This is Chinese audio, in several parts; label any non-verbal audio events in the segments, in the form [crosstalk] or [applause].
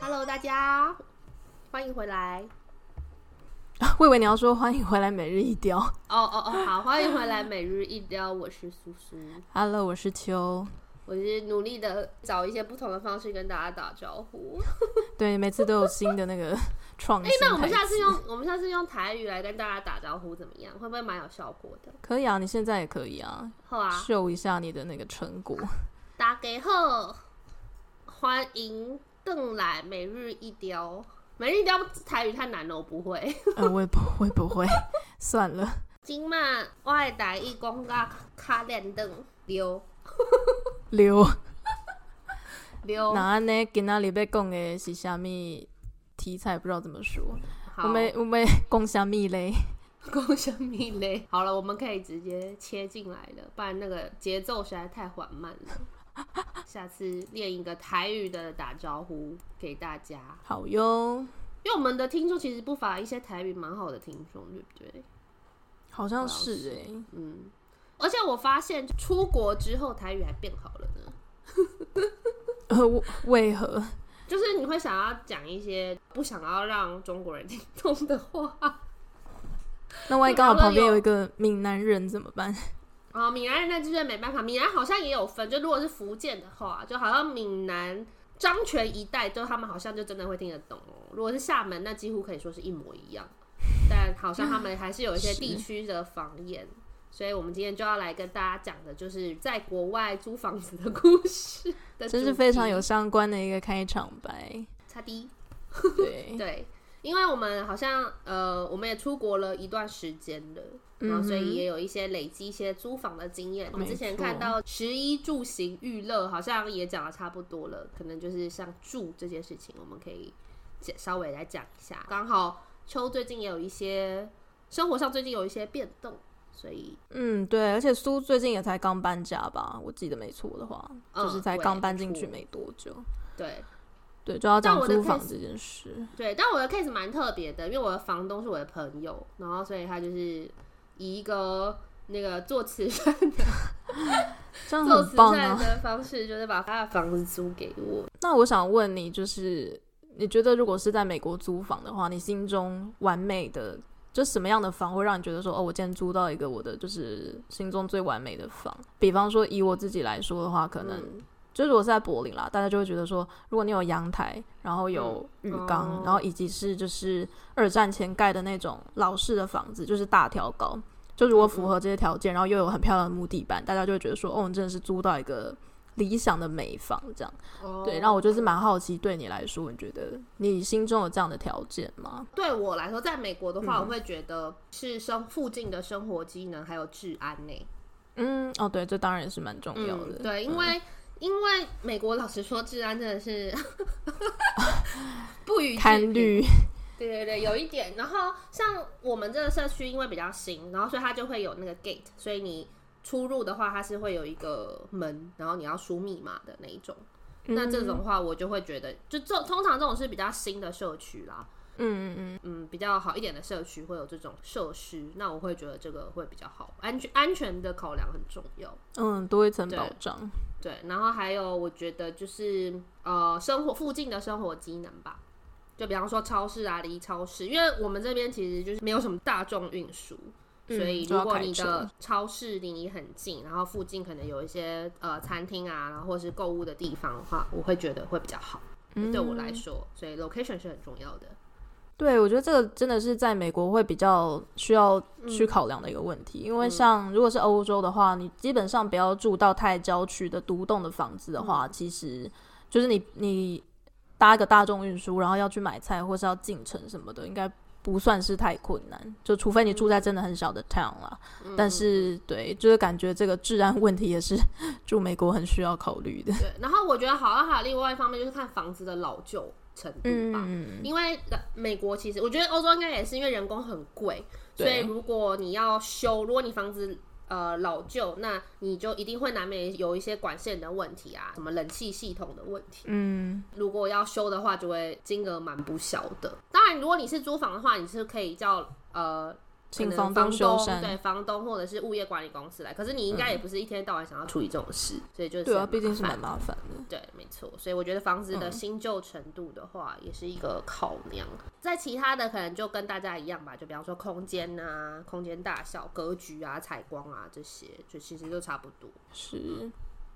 Hello，大家欢迎回来。[laughs] 我以为你要说欢迎回来每日一雕。哦哦哦，好，欢迎回来每日一雕。我是苏苏。[laughs] Hello，我是秋。我是努力的找一些不同的方式跟大家打招呼。[laughs] 对，每次都有新的那个创新。哎、欸，那我们下次用我们下次用台语来跟大家打招呼怎么样？会不会蛮有效果的？可以啊，你现在也可以啊。好啊，秀一下你的那个成果。[laughs] 大家好，欢迎邓来每日一雕。每日一雕台语太难了，我不会。呃，我也不会，不会，算了。今晚我的台语讲个卡连灯溜溜溜。那安 [laughs] 呢？今仔日要讲的是啥物题材？不知道怎么说。我们我们讲啥物嘞？[laughs] 讲啥物嘞？好了，我们可以直接切进来了，不然那个节奏实在太缓慢了。[laughs] 下次练一个台语的打招呼给大家，好哟。因为我们的听众其实不乏一些台语蛮好的听众，对不对？好像是哎、欸，嗯。而且我发现出国之后台语还变好了呢。[laughs] 呃，为何？就是你会想要讲一些不想要让中国人 [laughs] 听懂的话。[laughs] 那万一刚好旁边有一个闽南人怎么办？啊、哦，闽南人那就是没办法。闽南好像也有分，就如果是福建的话，就好像闽南漳泉一带，就他们好像就真的会听得懂哦。如果是厦门，那几乎可以说是一模一样。但好像他们还是有一些地区的方言，所以我们今天就要来跟大家讲的，就是在国外租房子的故事的。这是非常有相关的一个开场白。差低。对 [laughs] 对，因为我们好像呃，我们也出国了一段时间了。然后，所以也有一些累积一些租房的经验。我们之前看到食衣住行娱乐，好像也讲的差不多了。可能就是像住这件事情，我们可以稍微来讲一下。刚好秋最近也有一些生活上最近有一些变动，所以嗯，对。而且苏最近也才刚搬家吧？我记得没错的话，就是才刚搬进去没多久。对对，就要讲租房这件事。对，但我的 case 蛮特别的，因为我的房东是我的朋友，然后所以他就是。以一个那个做慈善的，[laughs] 这样很棒啊，做慈善的方式，就是把他的房子租给我。那我想问你，就是你觉得如果是在美国租房的话，你心中完美的就什么样的房会让你觉得说，哦，我今天租到一个我的就是心中最完美的房？比方说以我自己来说的话，可能。嗯就如果是在柏林啦，大家就会觉得说，如果你有阳台，然后有浴缸，嗯，然后以及是就是二战前盖的那种老式的房子，就是大挑高，就如果符合这些条件，然后又有很漂亮的木地板，大家就会觉得说，哦，你真的是租到一个理想的美房这样。哦，对，然后我就是蛮好奇，对你来说，你觉得你心中有这样的条件吗？对我来说，在美国的话，嗯，我会觉得是生附近的生活机能还有治安呢。嗯，哦，对，这当然也是蛮重要的。嗯，对，因为。嗯因为美国老实说，治安真的是 [laughs] 不予贪虑。对对对，有一点。然后像我们这个社区，因为比较新，然后所以它就会有那个 gate，所以你出入的话，它是会有一个门，然后你要输密码的那一种。嗯、那这种话，我就会觉得，就这通常这种是比较新的社区啦。嗯嗯嗯嗯，比较好一点的社区会有这种设施，那我会觉得这个会比较好，安全安全的考量很重要。嗯，多一层保障。对，然后还有我觉得就是呃，生活附近的生活机能吧，就比方说超市啊，离超市，因为我们这边其实就是没有什么大众运输，嗯，所以如果你的超市离你很近，然后附近可能有一些呃餐厅啊，然后或是购物的地方的话，我会觉得会比较好。嗯，对我来说，所以 location 是很重要的。对，我觉得这个真的是在美国会比较需要去考量的一个问题，嗯、因为像如果是欧洲的话，你基本上不要住到太郊区的独栋的房子的话，嗯、其实就是你你搭一个大众运输，然后要去买菜或是要进城什么的，应该不算是太困难，就除非你住在真的很小的 town 啦。嗯、但是对，就是感觉这个治安问题也是 [laughs] 住美国很需要考虑的。对，然后我觉得好像还有另外一方面就是看房子的老旧。程度吧，嗯，因为美国其实我觉得欧洲应该也是因为人工很贵，所以如果你要修，如果你房子呃老旧，那你就一定会难免有一些管线的问题啊，什么冷气系统的问题。嗯，如果要修的话，就会金额蛮不小的。当然，如果你是租房的话，你是可以叫呃。请房东修缮，对房东或者是物业管理公司来。可是你应该也不是一天到晚想要处理这种事，嗯、所以就是对啊，毕竟是蛮麻烦的。对，没错。所以我觉得房子的新旧程度的话，也是一个考量。嗯、在其他的可能就跟大家一样吧，就比方说空间啊、空间大小、格局啊、采光啊这些，就其实都差不多。是。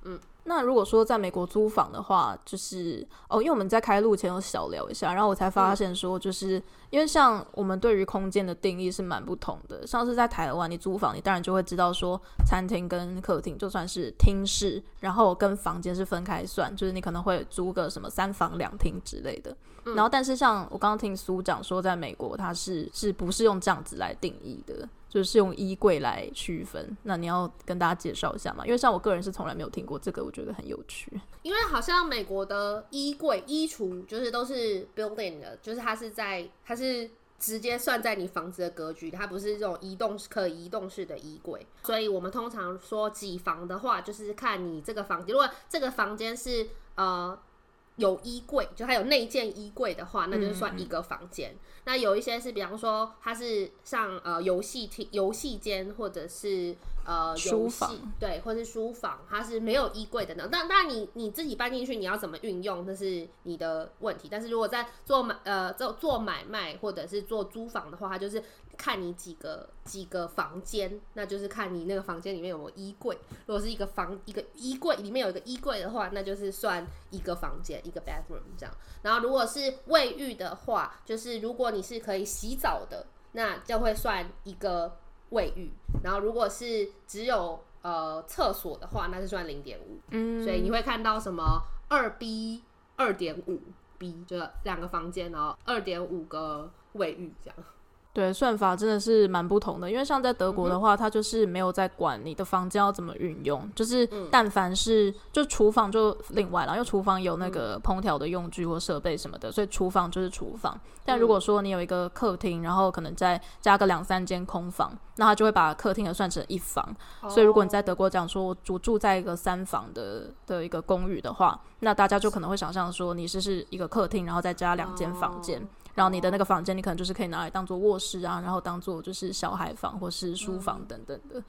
嗯，那如果说在美国租房的话，就是哦，因为我们在开录前有小聊一下，然后我才发现说，就是、嗯、因为像我们对于空间的定义是蛮不同的。像是在台湾，你租房，你当然就会知道说，餐厅跟客厅就算是厅室，然后跟房间是分开算，就是你可能会租个什么三房两厅之类的。嗯、然后，但是像我刚刚听苏讲说，在美国它是是不是用这样子来定义的？就是用衣柜来区分，那你要跟大家介绍一下嘛？因为像我个人是从来没有听过这个，我觉得很有趣。因为好像美国的衣柜、衣橱就是都是 built-in 的，就是它是在它是直接算在你房子的格局，它不是这种移动可移动式的衣柜。所以我们通常说几房的话，就是看你这个房间，如果这个房间是呃。有衣柜，就它有内建衣柜的话，那就是算一个房间。嗯、那有一些是，比方说它是像呃游戏厅、游戏间，或者是呃书房，对，或是书房，它是没有衣柜的呢。但当然你你自己搬进去，你要怎么运用，那是你的问题。但是如果在做买呃做做买卖或者是做租房的话，它就是。看你几个几个房间，那就是看你那个房间里面有没有衣柜。如果是一个房一个衣柜里面有一个衣柜的话，那就是算一个房间一个 bathroom 这样。然后如果是卫浴的话，就是如果你是可以洗澡的，那就会算一个卫浴。然后如果是只有呃厕所的话，那是算零点五。嗯，所以你会看到什么二 B 二点五 B，就两个房间，然后二点五个卫浴这样。对，算法真的是蛮不同的，因为像在德国的话，它就是没有在管你的房间要怎么运用，就是但凡是就厨房就另外了，因为厨房有那个烹调的用具或设备什么的，所以厨房就是厨房。但如果说你有一个客厅，然后可能再加个两三间空房，那他就会把客厅的算成一房。所以如果你在德国讲说我住住在一个三房的的一个公寓的话，那大家就可能会想象说你是是一个客厅，然后再加两间房间。然后你的那个房间，你可能就是可以拿来当做卧室啊，然后当做就是小孩房或是书房等等的，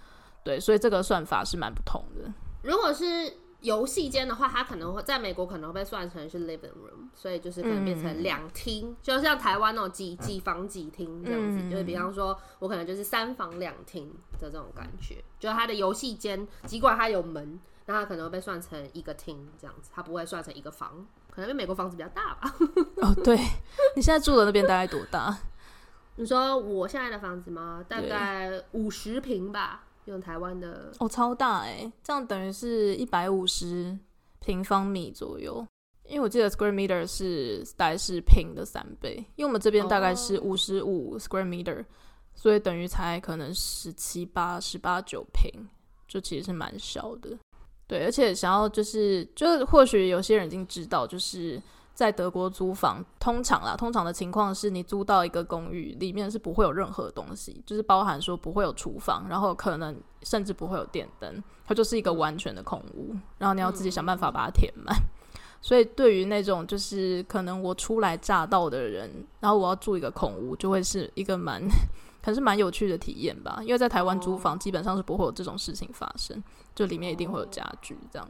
对，所以这个算法是蛮不同的。如果是游戏间的话，它可能会在美国可能会被算成是 living room，所以就是可能变成两厅，嗯、就像台湾那种几几房几厅这样子，嗯、就是比方说我可能就是三房两厅的这种感觉，就是它的游戏间，尽管它有门，那它可能会被算成一个厅这样子，它不会算成一个房。可能因为美国房子比较大吧。[laughs] 哦，对，你现在住的那边大概多大？[laughs] 你说我现在的房子吗？大概五十平吧，用台湾的。哦，超大哎、欸，这样等于是一百五十平方米左右。因为我记得 square meter 是大概是平的三倍，因为我们这边大概是五十五 square meter，、哦、所以等于才可能十七八、十八九平，就其实是蛮小的。对，而且想要就是，就是或许有些人已经知道，就是在德国租房，通常啦，通常的情况是你租到一个公寓，里面是不会有任何东西，就是包含说不会有厨房，然后可能甚至不会有电灯，它就是一个完全的空屋，然后你要自己想办法把它填满。所以对于那种就是可能我初来乍到的人，然后我要住一个空屋，就会是一个蛮。可是蛮有趣的体验吧，因为在台湾租房基本上是不会有这种事情发生，就里面一定会有家具这样。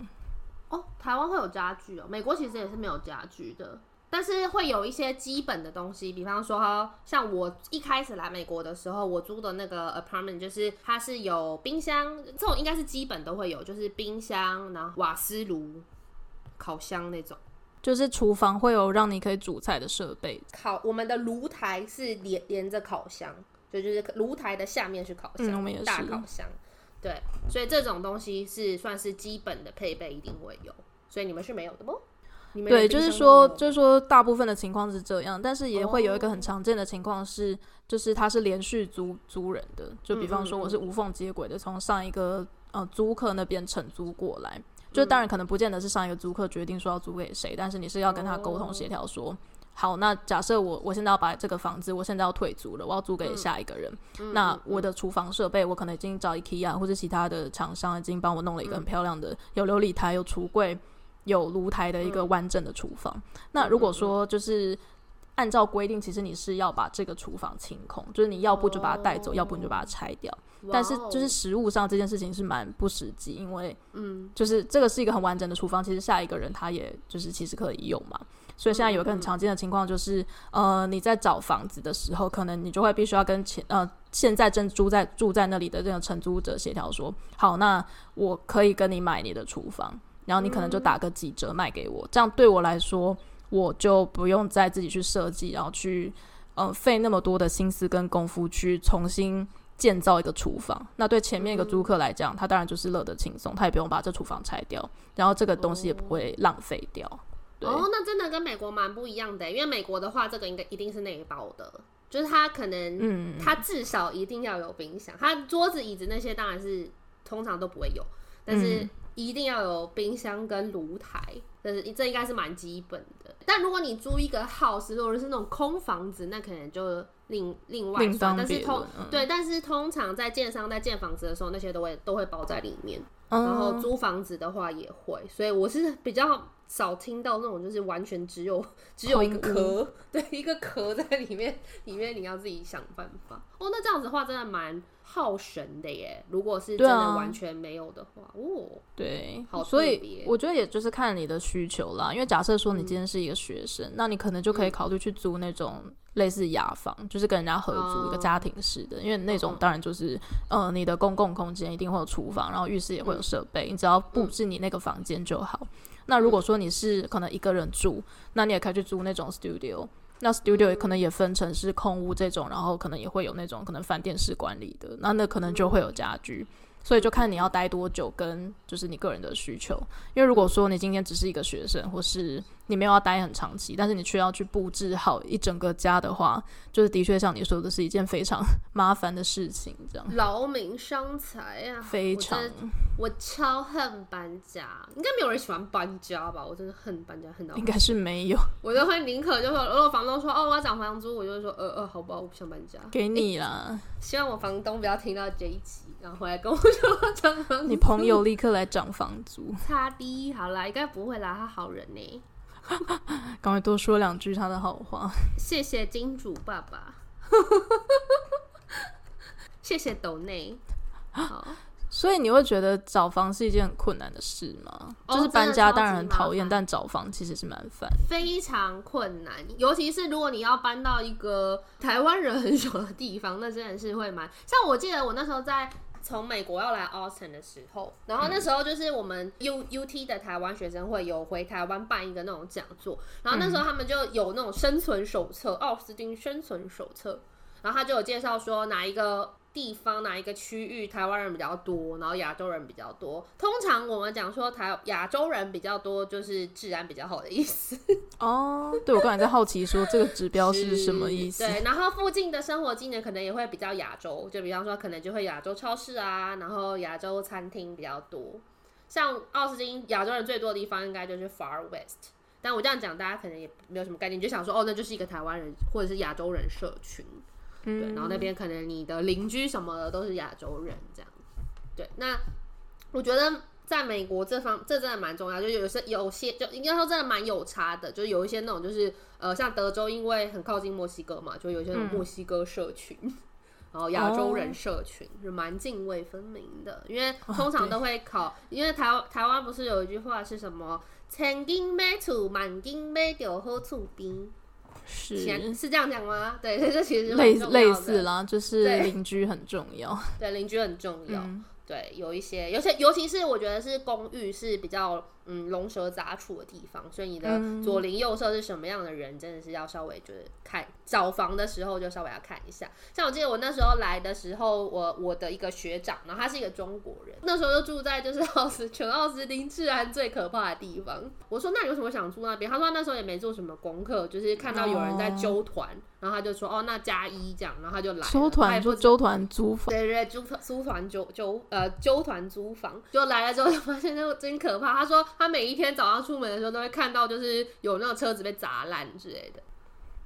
哦，台湾会有家具哦，美国其实也是没有家具的，但是会有一些基本的东西，比方说像我一开始来美国的时候，我租的那个 apartment 就是它是有冰箱，这种应该是基本都会有，就是冰箱，然后瓦斯炉、烤箱那种，就是厨房会有让你可以煮菜的设备。烤，我们的炉台是连连着烤箱。对，就是炉台的下面是烤箱，嗯、大烤箱。对，所以这种东西是算是基本的配备，一定会有。所以你们是没有的吗？对，就是说，就是说，大部分的情况是这样，但是也会有一个很常见的情况是，哦、就是它是连续租租人的。就比方说，我是无缝接轨的，从上一个呃租客那边承租过来。就当然可能不见得是上一个租客决定说要租给谁，但是你是要跟他沟通协调说。好，那假设我我现在要把这个房子，我现在要退租了，我要租给下一个人。嗯、那我的厨房设备，我可能已经找 IKEA 或者其他的厂商已经帮我弄了一个很漂亮的，嗯、有琉璃台、有橱柜、有炉台的一个完整的厨房。嗯、那如果说就是按照规定，其实你是要把这个厨房清空，就是你要不就把它带走，哦、要不你就把它拆掉。但是就是实物上这件事情是蛮不实际，因为嗯，就是这个是一个很完整的厨房，其实下一个人他也就是其实可以用嘛。所以现在有一个很常见的情况就是，嗯、呃，你在找房子的时候，可能你就会必须要跟前呃现在正住在住在那里的这个承租者协调说，好，那我可以跟你买你的厨房，然后你可能就打个几折卖给我，这样对我来说，我就不用再自己去设计，然后去呃费那么多的心思跟功夫去重新建造一个厨房。那对前面一个租客来讲，他当然就是乐得轻松，他也不用把这厨房拆掉，然后这个东西也不会浪费掉。对。哦，那真的跟美国蛮不一样的，因为美国的话，这个应该一定是内包的，就是它可能，嗯，它至少一定要有冰箱，它桌子椅子那些当然是通常都不会有，但是一定要有冰箱跟炉台，但是这应该是蛮基本的。但如果你租一个 house 或者是那种空房子，那可能就另另外算，但是通、嗯、对，但是通常在建商在建房子的时候，那些都会都会包在里面，嗯、然后租房子的话也会，所以我是比较。少听到那种就是完全只有 [laughs] 只有一个壳，[laughs] 对，一个壳在里面，里面你要自己想办法。哦，那这样子的话真的蛮耗神的耶。如果是真的完全没有的话，啊、哦，对，好，所以我觉得也就是看你的需求啦。因为假设说你今天是一个学生，嗯、那你可能就可以考虑去租那种类似雅房，嗯、就是跟人家合租一个家庭式的，因为那种当然就是呃，你的公共空间一定会有厨房，然后浴室也会有设备，嗯、你只要布置你那个房间就好。那如果说你是可能一个人住，那你也可以去租那种 studio。那 studio 也可能也分成是空屋这种，然后可能也会有那种可能饭店式管理的，那那可能就会有家具。所以就看你要待多久，跟就是你个人的需求。因为如果说你今天只是一个学生，或是你没有要待很长期，但是你却要去布置好一整个家的话，就是的确像你说的是一件非常麻烦的事情，这样劳民伤财啊，非常我。我超恨搬家，应该没有人喜欢搬家吧？我真的恨搬家，恨到应该是没有。我就会宁可就说，如果房东说哦我要涨房租，我就会说呃呃好吧，我不想搬家，给你啦。欸，希望我房东不要听到这一集。然后回来跟我说涨房租，你朋友立刻来涨房租。差低好啦，应该不会啦，他好人呢。[laughs] 赶快多说两句他的好话。谢谢金主爸爸，[laughs] 谢谢斗内。好。所以你会觉得找房是一件很困难的事吗？哦、就是搬家当然很讨厌，但找房其实是蛮烦，非常困难。尤其是如果你要搬到一个台湾人很少的地方，那真的是会蛮。像我记得我那时候在从美国要来 Austin 的时候，然后那时候就是我们 U U T 的台湾学生会有回台湾办一个那种讲座，然后那时候他们就有那种生存手册，奥斯汀生存手册，然后他就有介绍说哪一个。地方哪一个区域台湾人比较多，然后亚洲人比较多。通常我们讲说台亚洲人比较多，就是治安比较好的意思。[laughs] 哦，对，我刚才在好奇说这个指标是什么意思？对，然后附近的生活机能可能也会比较亚洲，就比方说可能就会亚洲超市啊，然后亚洲餐厅比较多。像奥斯汀亚洲人最多的地方应该就是 Far West，但我这样讲大家可能也没有什么概念，就想说哦，那就是一个台湾人或者是亚洲人社群。对，然后那边可能你的邻居什么的都是亚洲人，这样。对，那我觉得在美国这方这真的蛮重要，就有些有些就应该说真的蛮有差的，就是有一些那种就是呃，像德州因为很靠近墨西哥嘛，就有一些那种墨西哥社群，嗯、[laughs] 然后亚洲人社群是蛮泾渭分明的，因为通常都会考，哦、因为台台湾不是有一句话是什么“千金买厝，万金买着好厝边”。是是这样讲吗？[laughs] 对，这其实类类似啦，就是邻居很重要。对，邻居很重要。嗯、对，有一些，尤其，尤其是我觉得是公寓是比较嗯龙蛇杂处的地方，所以你的左邻右舍是什么样的人，真的是要稍微就是看找房的时候就稍微要看一下。像我记得我那时候来的时候，我我的一个学长，然后他是一个中国人，那时候就住在就是奥斯全奥斯汀治安最可怕的地方。我说那你为什么想住那边？他说他那时候也没做什么功课，就是看到有人在揪团。Oh. 然后他就说：“哦，那加一这样，然后他就来揪团，就揪团租房，对对，租租团揪揪呃揪团租房，就来了之后就发现就真可怕。他说他每一天早上出门的时候都会看到，就是有那个车子被砸烂之类的，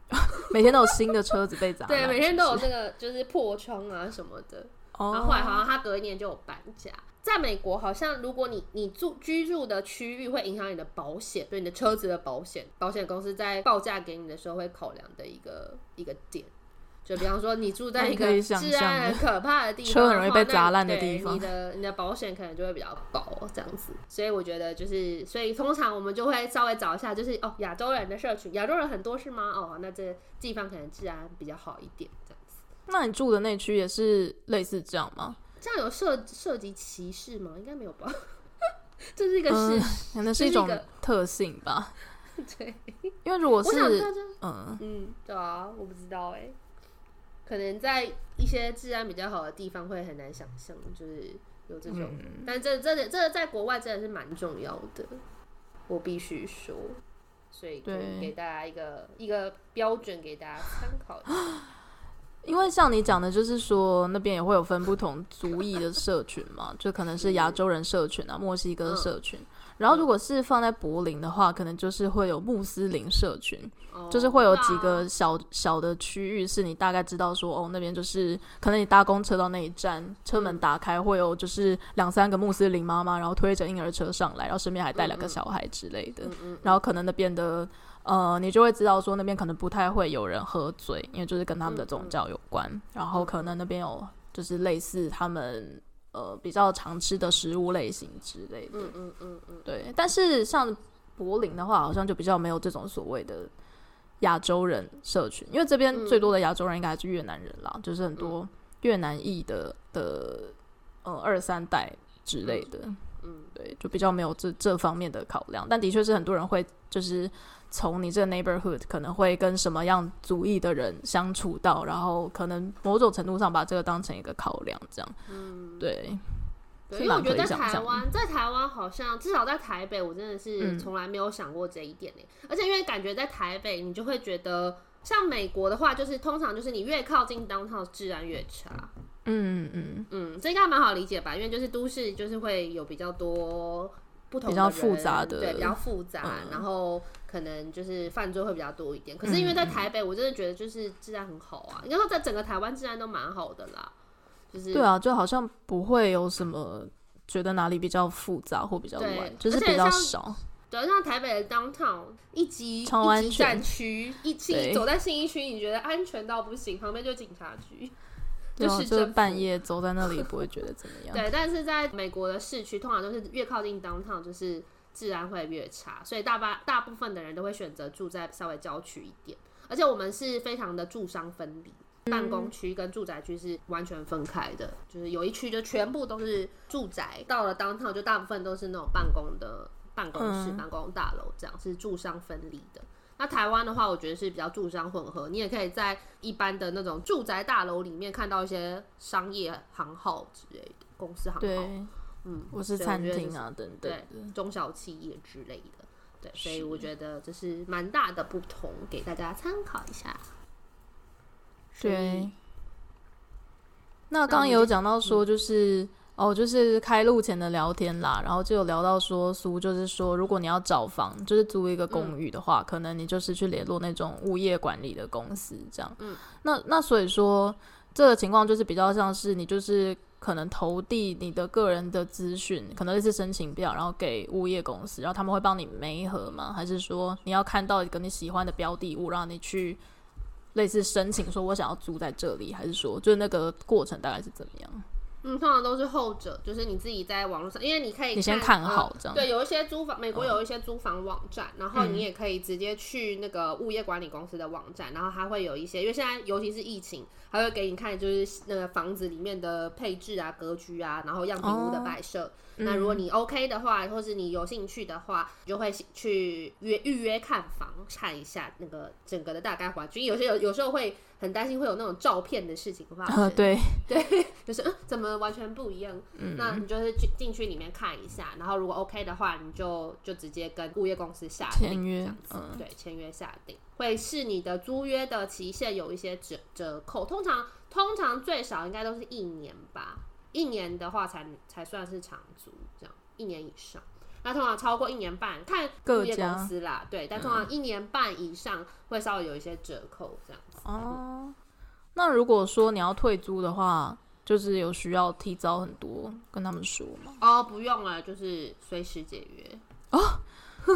[laughs] [laughs] 每天都有新的车子被砸，对，每天都有那个就是破窗啊什么的。Oh. 然后后来好像他隔一年就有搬家。”在美国，好像如果你你住居住的区域会影响你的保险，对你的车子的保险，保险公司在报价给你的时候会考量的一个一个点。就比方说，你住在一个治安很可怕的地方，车很容易被砸烂的地方，你的你的保险可能就会比较薄这样子。所以我觉得就是，所以通常我们就会稍微找一下，就是哦，亚洲人的社群，亚洲人很多是吗？哦，那这地方可能治安比较好一点这样子。那你住的那区也是类似这样吗？这样有涉涉及歧视吗？应该没有吧。[laughs] 这是一个事，可能是一种特性吧。[laughs] 对，因为如果是嗯嗯，对啊，我不知道哎。可能在一些治安比较好的地方会很难想象，就是有这种。嗯、但这这这在国外真的是蛮重要的，我必须说。所以就给大家一个一个标准给大家参考一下。[gasps] [laughs] 因为像你讲的，就是说那边也会有分不同族裔的社群嘛，[laughs] 就可能是亚洲人社群啊、墨西哥社群。然后如果是放在柏林的话，可能就是会有穆斯林社群，就是会有几个小小的区域，是你大概知道说，哦，那边就是可能你搭公车到那一站，车门打开会有就是两三个穆斯林妈妈，然后推着婴儿车上来，然后身边还带两个小孩之类的。然后可能那边的。呃，你就会知道说那边可能不太会有人喝醉，因为就是跟他们的宗教有关。然后可能那边有就是类似他们呃比较常吃的食物类型之类的。嗯嗯嗯，对。但是像柏林的话，好像就比较没有这种所谓的亚洲人社群，因为这边最多的亚洲人应该还是越南人啦，嗯、就是很多越南裔的的呃二三代之类的。嗯，嗯对，就比较没有这这方面的考量。但的确是很多人会就是。从你这个 neighborhood 可能会跟什么样族裔的人相处到，然后可能某种程度上把这个当成一个考量，这样，嗯，对。对，因为我觉得在台湾，在台湾好像至少在台北，我真的是从来没有想过这一点呢。嗯、而且因为感觉在台北，你就会觉得像美国的话，就是通常就是你越靠近 downtown 治安越差。嗯嗯嗯嗯，这应该蛮好理解吧？因为就是都市就是会有比较多。比较复杂的，对，比较复杂，嗯、然后可能就是犯罪会比较多一点。可是因为在台北，我真的觉得就是治安很好啊，应该说在整个台湾治安都蛮好的啦。就是对啊，就好像不会有什么觉得哪里比较复杂或比较乱，就是比较少。对，像台北的 downtown 一级一级战区，一起走在信义区，你觉得安全到不行，旁边就警察局。就是就是半夜 [laughs] 走在那里不会觉得怎么样。对，但是在美国的市区，通常都是越靠近 downtown，就是治安会越差，所以大巴大部分的人都会选择住在稍微郊区一点。而且我们是非常的住商分离，嗯、办公区跟住宅区是完全分开的，就是有一区就全部都是住宅，到了 downtown 就大部分都是那种办公的办公室、嗯、办公大楼，这样是住商分离的。那台湾的话，我觉得是比较住商混合，你也可以在一般的那种住宅大楼里面看到一些商业行号之类的公司行号，对嗯，或是餐厅啊等等，对，中小企业之类的，对，所以我觉得这是蛮大的不同，给大家参考一下。对，那刚刚有讲到说就是。哦，就是开录前的聊天啦，然后就有聊到说，苏就是说，如果你要找房，就是租一个公寓的话，嗯、可能你就是去联络那种物业管理的公司这样。嗯，那那所以说，这个情况就是比较像是你就是可能投递你的个人的资讯，可能类似申请表，然后给物业公司，然后他们会帮你媒合吗？还是说你要看到一个你喜欢的标的物，让你去类似申请说我想要租在这里，还是说就是那个过程大概是怎么样？嗯，通常都是后者，就是你自己在网络上，因为你可以看你先看好这样。呃、对，有一些租房，美国有一些租房网站，嗯、然后你也可以直接去那个物业管理公司的网站，然后它会有一些，因为现在尤其是疫情，还会给你看就是那个房子里面的配置啊、格局啊，然后样品屋的摆设。哦、那如果你 OK 的话，或是你有兴趣的话，你就会去约预约看房，看一下那个整个的大概环境。有些有有时候会。很担心会有那种照片的事情发生，呃、对 [laughs] 对，就是嗯，怎么完全不一样？嗯，那你就是进进去里面看一下，然后如果 OK 的话，你就就直接跟物业公司下订签约，这样子，嗯、对，签约下定会是你的租约的期限有一些折折扣，通常通常最少应该都是一年吧，一年的话才才算是长租，这样一年以上。那通常超过一年半，看物业公司啦，对，但通常一年半以上会稍微有一些折扣这样子。哦、嗯，那如果说你要退租的话，就是有需要提早很多跟他们说吗？哦，不用了，就是随时解约哦。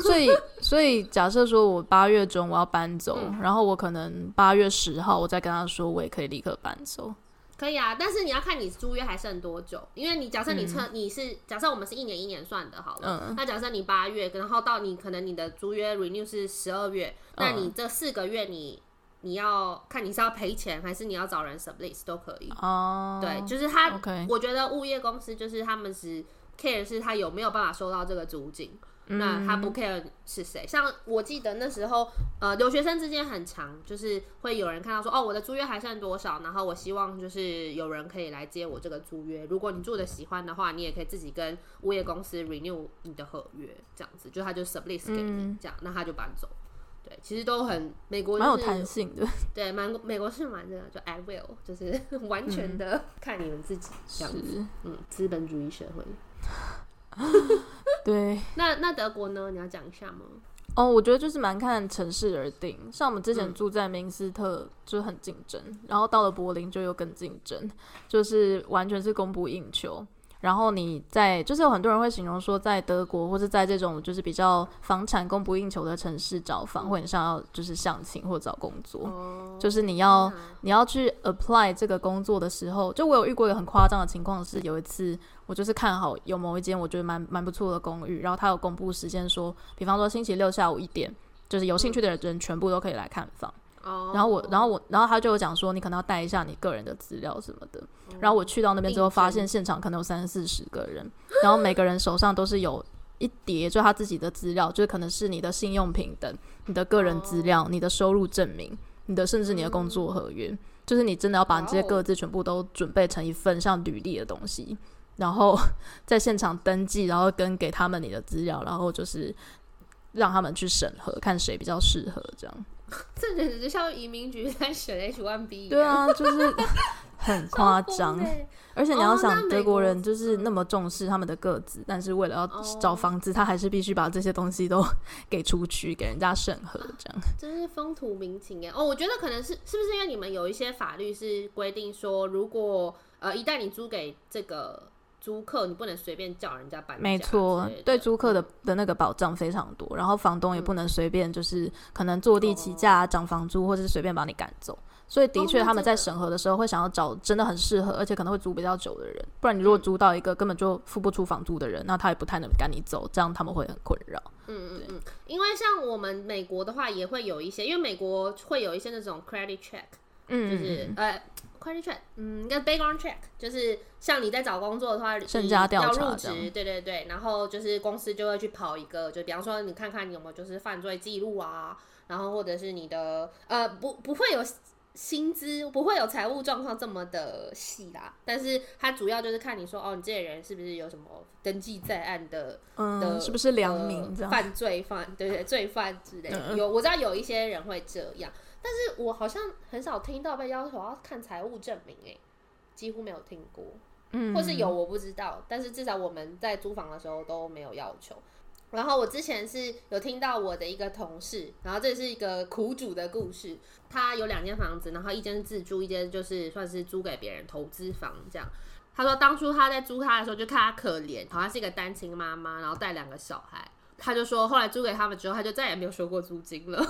所以，[laughs] 所以假设说我八月中我要搬走，嗯、然后我可能八月十号我再跟他说，我也可以立刻搬走。可以啊，但是你要看你租约还剩多久，因为你假设你测你是、嗯、假设我们是一年一年算的，好了，嗯、那假设你八月，然后到你可能你的租约 renew 是十二月，嗯、那你这四个月你你要看你是要赔钱还是你要找人 sublease 都可以哦。对，就是他，Okay. 我觉得物业公司就是他们是 care 是他有没有办法收到这个租金。那他不 care 是谁，像我记得那时候，呃，留学生之间很长，就是会有人看到说，哦，我的租约还剩多少，然后我希望就是有人可以来接我这个租约。如果你住的喜欢的话，你也可以自己跟物业公司 renew 你的合约，这样子，就他就 sublease 给你，这样，那他就搬走。对，其实都很美国蛮有弹性的，[laughs] 对，蛮美国是蛮这个，就 at will，就是 [laughs] 完全的看你们自己这样子，嗯，资本主义社会。[laughs] 对，那那德国呢？你要讲一下吗？哦，我觉得就是蛮看城市而定。像我们之前住在明斯特就很竞争，嗯、然后到了柏林就又更竞争，就是完全是供不应求。然后你在，就是有很多人会形容说，在德国或是在这种就是比较房产供不应求的城市找房，会很像要就是相亲或找工作，哦、就是你要、嗯、你要去 apply 这个工作的时候，就我有遇过一个很夸张的情况是，有一次我就是看好有某一间我觉得蛮蛮不错的公寓，然后他有公布时间说，比方说星期六下午一点，就是有兴趣的人全部都可以来看房。然后我，然后我，然后他就有讲说，你可能要带一下你个人的资料什么的。然后我去到那边之后，发现现场可能有三四十个人，然后每个人手上都是有一叠，就他自己的资料，就是可能是你的信用品等、你的个人资料、你的收入证明、你的甚至你的工作合约，就是你真的要把这些各自全部都准备成一份像履历的东西，然后 [laughs] 在现场登记，然后跟给他们你的资料，然后就是让他们去审核，看谁比较适合这样。[laughs] 这简直就像移民局在选 H1B 一样。对啊，就是很夸张。[laughs] 而且你要想，德国人就是那么重视他们的个资，但是为了要找房子，他还是必须把这些东西都给出去，给人家审核，这样。[laughs] 真是风土民情哎！哦，我觉得可能是是不是因为你们有一些法律是规定说，如果呃一旦你租给这个。租客你不能随便叫人家搬家，没错，对租客的的那个保障非常多，然后房东也不能随便就是可能坐地起价涨房租，或者是随便把你赶走。所以的确他们在审核的时候会想要找真的很适合，而且可能会租比较久的人，不然你如果租到一个根本就付不出房租的人，那他也不太能赶你走，这样他们会很困扰。嗯嗯嗯，因为像我们美国的话也会有一些，因为美国会有一些那种 credit check，嗯，就是呃。Credit check，嗯，跟 background check，就是像你在找工作的话，[laughs] 要入职，对对对，然后就是公司就会去跑一个，就比方说你看看你有没有就是犯罪记录啊，然后或者是你的呃不不会有薪资，不会有财务状况这么的细啦，但是它主要就是看你说哦，你这些人是不是有什么登记在案的，嗯，的是不是良民犯罪犯，对对，罪犯之类的，嗯，有我知道有一些人会这样。但是我好像很少听到被要求要看财务证明，诶，几乎没有听过，嗯，或是有我不知道，但是至少我们在租房的时候都没有要求。然后我之前是有听到我的一个同事，然后这是一个苦主的故事，他有两间房子，然后一间是自住，一间就是算是租给别人投资房这样。他说当初他在租他的时候就看他可怜，好像是一个单亲妈妈，然后带两个小孩，他就说后来租给他们之后，他就再也没有收过租金了。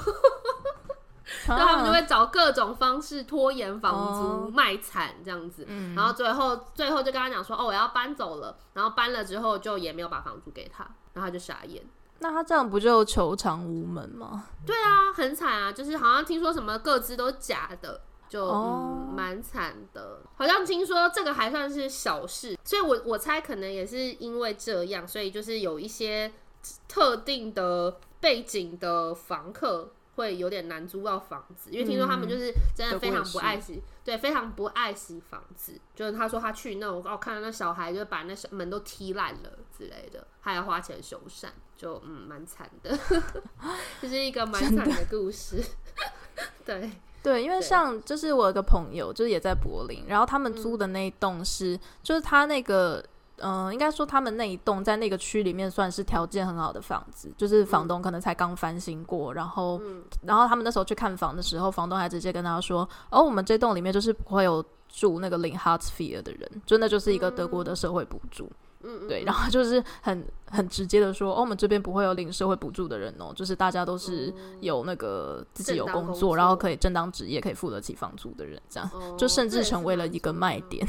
那他们就会找各种方式拖延房租、哦、卖惨这样子，嗯、然后最后最后就跟他讲说，哦，我要搬走了，然后搬了之后就也没有把房租给他，然后他就傻眼。那他这样不就求偿无门吗？对啊，很惨啊，就是好像听说什么各自都假的。就嗯蛮惨的，好像听说这个还算是小事，所以我我猜可能也是因为这样，所以就是有一些特定的背景的房客会有点难租到房子，因为听说他们就是真的非常不爱惜，对，非常不爱惜房子。就是他说他去那种，哦，看到那小孩就把那小门都踢烂了之类的，还要花钱修缮，就嗯蛮惨的，[laughs] 这是一个蛮惨的故事，[laughs] 对。对，因为像就是我有个朋友，就是也在柏林，然后他们租的那一栋是，嗯、就是他那个，嗯、呃，应该说他们那一栋在那个区里面算是条件很好的房子，就是房东可能才刚翻新过，然后，嗯、然后他们那时候去看房的时候，房东还直接跟他说，哦，我们这栋里面就是不会有住那个领 Hartz IV 的人，真的就是一个德国的社会补助。嗯嗯，对，然后就是很很直接的说，哦，我们这边不会有领社会补助的人哦，就是大家都是有那个自己有工作，工作然后可以正当职业，可以付得起房租的人，这样、哦、就甚至成为了一个卖点。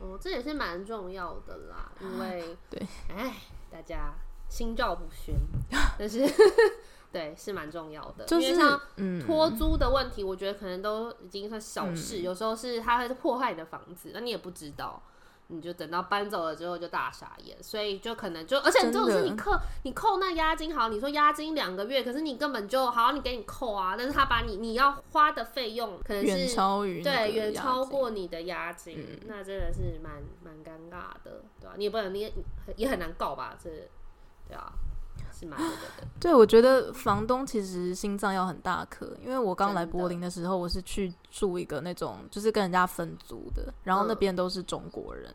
哦，这也是蛮重要的啦，因为对，哎，大家心照不宣，[laughs] 但是 [laughs] 对是蛮重要的，就是因为像拖租的问题，我觉得可能都已经算小事，嗯、有时候是它会破坏你的房子，那你也不知道。你就等到搬走了之后就大傻眼，所以就可能就，而且这种是你扣你扣那押金，好，你说押金两个月，可是你根本就好，你给你扣啊，但是他把你你要花的费用可能是远超于对远超过你的押金，嗯、那真的是蛮蛮尴尬的，对吧、啊？你也不能你也也很难告吧？这对啊。是蛮多的。[sighs] 对，我觉得房东其实心脏要很大颗，因为我刚来柏林的时候，我是去住一个那种就是跟人家分租的，然后那边都是中国人，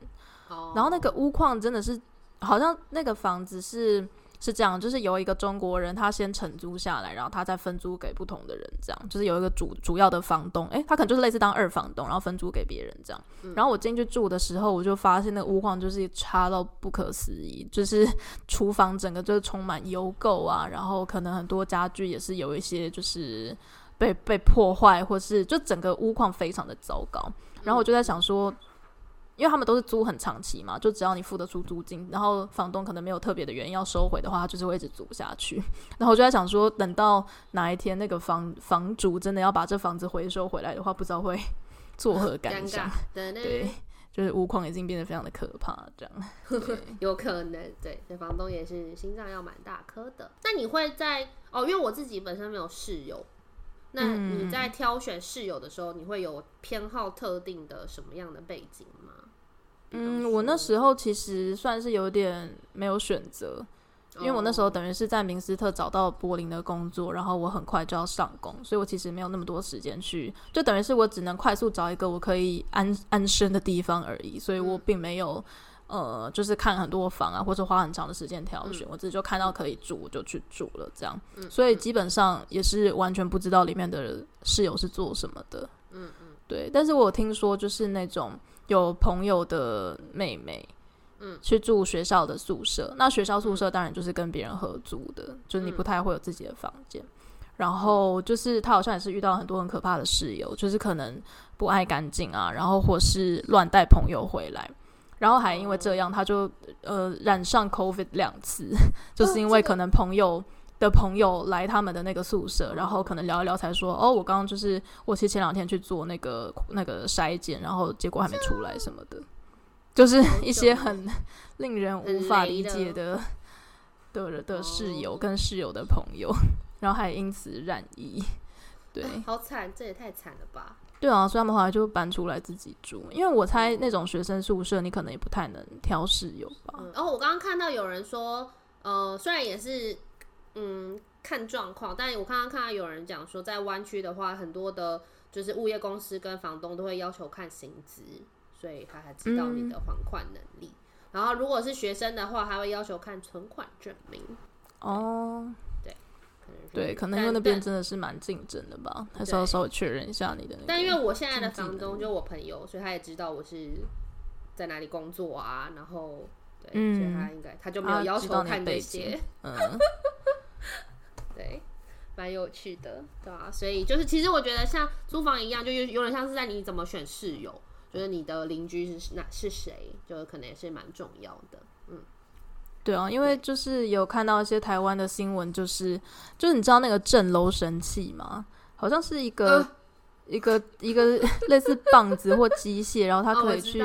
嗯、然后那个屋况真的是好像那个房子是。是这样，就是由一个中国人，他先承租下来，然后他再分租给不同的人，这样就是有一个主主要的房东，诶、欸，他可能就是类似当二房东，然后分租给别人这样。嗯、然后我进去住的时候，我就发现那个屋况就是差到不可思议，就是 [laughs] 厨房整个就是充满油垢啊，然后可能很多家具也是有一些就是被被破坏，或是就整个屋况非常的糟糕。然后我就在想说。因为他们都是租很长期嘛，就只要你付得出租金，然后房东可能没有特别的原因要收回的话，他就是会一直租下去。[laughs] 然后我就在想说，等到哪一天那个房房主真的要把这房子回收回来的话，不知道会作何感想？对，就是屋况已经变得非常的可怕，这样。[laughs] 有可能，对，这房东也是心脏要蛮大颗的。那你会在哦，因为我自己本身没有室友。那你在挑选室友的时候，你会有偏好特定的什么样的背景吗？嗯，我那时候其实算是有点没有选择，因为我那时候等于是在明斯特找到柏林的工作，然后我很快就要上工，所以我其实没有那么多时间去，就等于是我只能快速找一个我可以安安身的地方而已，所以我并没有。呃，就是看很多房啊，或者花很长的时间挑选，嗯、我自己就看到可以住，我就去住了，这样。嗯、所以基本上也是完全不知道里面的室友是做什么的。嗯嗯，对。但是我听说，就是那种有朋友的妹妹，嗯，去住学校的宿舍。那学校宿舍当然就是跟别人合租的，嗯、就是你不太会有自己的房间。然后就是他好像也是遇到很多很可怕的室友，就是可能不爱干净啊，然后或是乱带朋友回来。然后还因为这样，他就呃染上 COVID 两次，[laughs] 就是因为可能朋友的朋友来他们的那个宿舍，然后可能聊一聊才说，哦，我刚刚就是我其实前两天去做那个那个筛检，然后结果还没出来什么的，就是 [laughs] 一些很令人无法理解的的。的室友跟室友的朋友，然后还因此染疫，对，好惨，这也太惨了吧。对啊，所以他们后来就搬出来自己住，因为我猜那种学生宿舍，你可能也不太能挑室友吧。嗯、然后我刚刚看到有人说，呃，虽然也是嗯看状况，但我刚刚看到有人讲说，在湾区的话，很多的就是物业公司跟房东都会要求看薪资，所以他还知道你的还款能力。嗯、然后如果是学生的话，还会要求看存款证明。哦。对，可能因为那边真的是蛮竞争的吧，还是要稍微确认一下你的那个。但因为我现在的房东就我朋友，所以他也知道我是在哪里工作啊，然后对，嗯、所以他应该他就没有要求看这些。[laughs] 嗯，对，蛮有趣的，对啊，所以就是其实我觉得像租房一样，就有有点像是在你怎么选室友，就是你的邻居是哪是谁，就可能也是蛮重要的。嗯，对啊，因为就是有看到一些台湾的新闻，就是就是你知道那个震楼神器吗？好像是一个。呃 [laughs] 一个一个类似棒子或机械，然后它可以去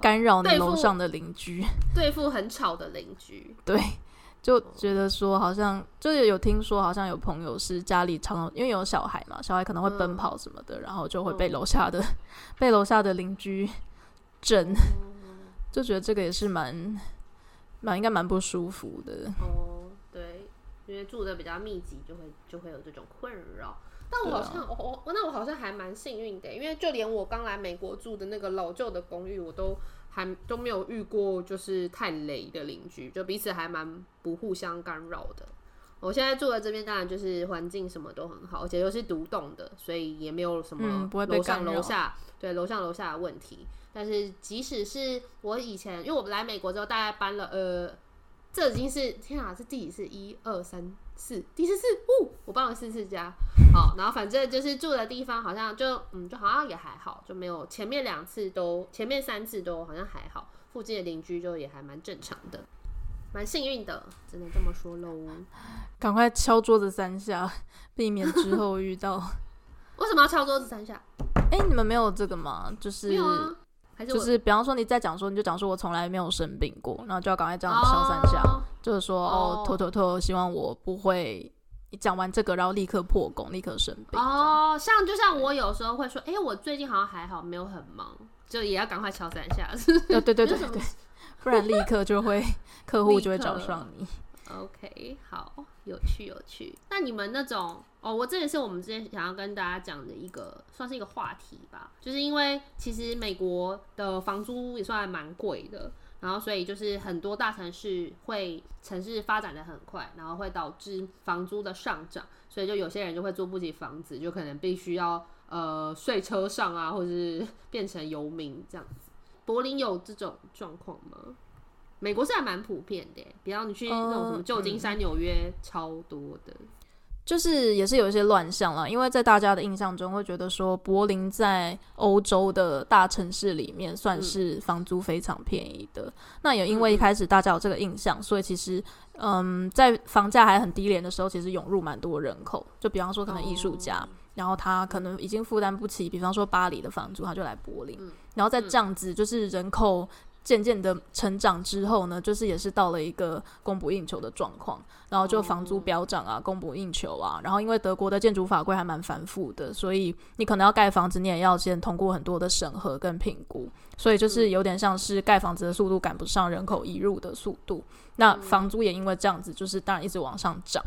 干扰你楼上的邻居，[laughs] 对付很吵的邻居。对，就觉得说好像就是有听说，好像有朋友是家里常常因为有小孩嘛，小孩可能会奔跑什么的，嗯、然后就会被楼下的、嗯、被楼下的邻居震，嗯、[laughs] 就觉得这个也是蛮蛮应该蛮不舒服的。哦，对，因为住的比较密集，就会就会有这种困扰。但我好像，我我、啊、那我好像还蛮幸运的，因为就连我刚来美国住的那个老旧的公寓，我都还都没有遇过就是太雷的邻居，就彼此还蛮不互相干扰的。我现在住的这边当然就是环境什么都很好，而且又是独栋的，所以也没有什么楼上楼下、嗯、对楼上楼下的问题。但是即使是我以前，因为我们来美国之后，大概搬了呃，这已经是天啊，是第几次？一二三。四第四次，呜，我搬了四次家，好，然后反正就是住的地方好像就嗯，就好像也还好，就没有前面两次都，前面三次都好像还好，附近的邻居就也还蛮正常的，蛮幸运的，只能这么说喽。[laughs] 赶快敲桌子三下，避免之后遇到。为什么要敲桌子三下？哎、欸，你们没有这个吗？就是没有啊，还是就是比方说你在讲说，你就讲说我从来没有生病过，然后就要赶快这样敲三下。哦就是说，哦，偷偷偷，希望我不会讲完这个，然后立刻破功，立刻生病。哦，像就像我有时候会说，哎、欸，我最近好像还好，没有很忙，就也要赶快敲三下。对对对，[laughs] 不然立刻就会 [laughs] 客户就会找上你。OK，好，有趣有趣。那你们那种，哦，我这也是我们之前想要跟大家讲的一个，算是一个话题吧，就是因为其实美国的房租也算蛮贵的。然后，所以就是很多大城市会城市发展的很快，然后会导致房租的上涨，所以就有些人就会租不起房子，就可能必须要呃睡车上啊，或者是 [laughs] 变成游民这样子。柏林有这种状况吗？美国是还蛮普遍的，比方你去那种什么旧金山、纽约，超多的。就是也是有一些乱象了，因为在大家的印象中会觉得说柏林在欧洲的大城市里面算是房租非常便宜的。嗯、那也因为一开始大家有这个印象，所以其实嗯，在房价还很低廉的时候，其实涌入蛮多人口。就比方说可能艺术家，哦、然后他可能已经负担不起，比方说巴黎的房租，他就来柏林。嗯、然后在这样子就是人口。渐渐的成长之后呢，就是也是到了一个供不应求的状况，然后就房租飙涨啊，供不应求啊。然后因为德国的建筑法规还蛮繁复的，所以你可能要盖房子，你也要先通过很多的审核跟评估，所以就是有点像是盖房子的速度赶不上人口移入的速度。那房租也因为这样子，就是当然一直往上涨。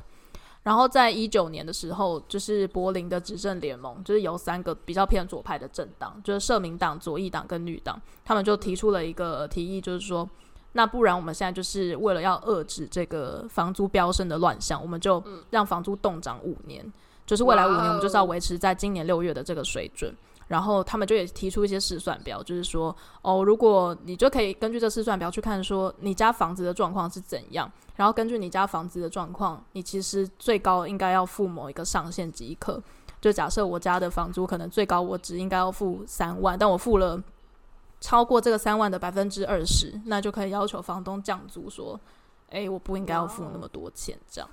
然后在一九年的时候，就是柏林的执政联盟，就是由三个比较偏左派的政党，就是社民党、左翼党跟绿党，他们就提出了一个提议，就是说，那不然我们现在就是为了要遏制这个房租飙升的乱象，我们就让房租冻涨五年，就是未来五年我们就是要维持在今年六月的这个水准。然后他们就也提出一些试算表，就是说，哦，如果你就可以根据这试算表去看，说你家房子的状况是怎样，然后根据你家房子的状况，你其实最高应该要付某一个上限即可。就假设我家的房租可能最高我只应该要付三万，但我付了超过这个三万的百分之二十，那就可以要求房东降租，说，诶，我不应该要付那么多钱，这样。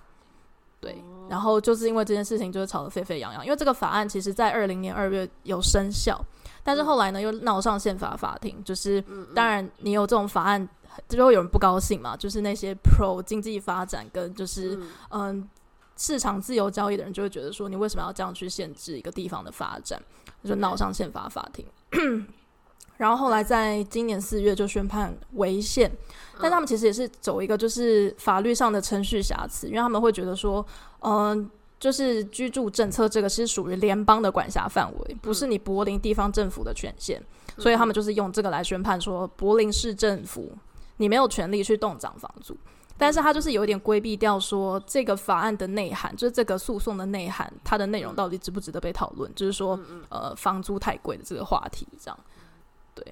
对，然后就是因为这件事情，就是吵得沸沸扬扬。因为这个法案其实，在二零年二月有生效，但是后来呢，又闹上宪法法庭。就是当然，你有这种法案，就会有人不高兴嘛。就是那些 pro 经济发展跟就是嗯市场自由交易的人，就会觉得说，你为什么要这样去限制一个地方的发展？就闹上宪法法庭。然后后来在今年四月就宣判违宪，但他们其实也是走一个就是法律上的程序瑕疵，因为他们会觉得说，嗯、呃，就是居住政策这个是属于联邦的管辖范围，不是你柏林地方政府的权限，所以他们就是用这个来宣判说，柏林市政府你没有权利去动涨房租，但是他就是有点规避掉说这个法案的内涵，就是这个诉讼的内涵，它的内容到底值不值得被讨论，就是说，呃，房租太贵的这个话题这样。对，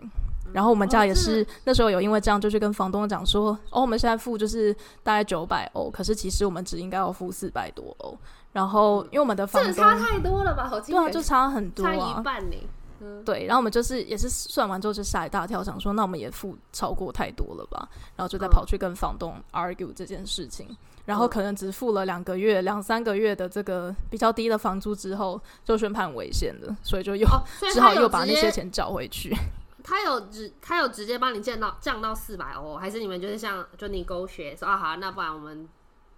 然后我们家也是那时候有因为这样就去跟房东讲说，哦，我们现在付就是大概九百欧，可是其实我们只应该要付四百多欧。然后因为我们的房东这差太多了吧？对啊，就差很多、啊，差一半呢。嗯，对，然后我们就是也是算完之后就吓一大跳，想说那我们也付超过太多了吧？然后就再跑去跟房东 argue 这件事情，嗯、然后可能只付了两个月、两三个月的这个比较低的房租之后，就宣判违宪了，所以就又、哦、只好又把那些钱缴回去。他有直他有直接帮你降到降到四百哦，还是你们就是像就你勾学说啊好，那不然我们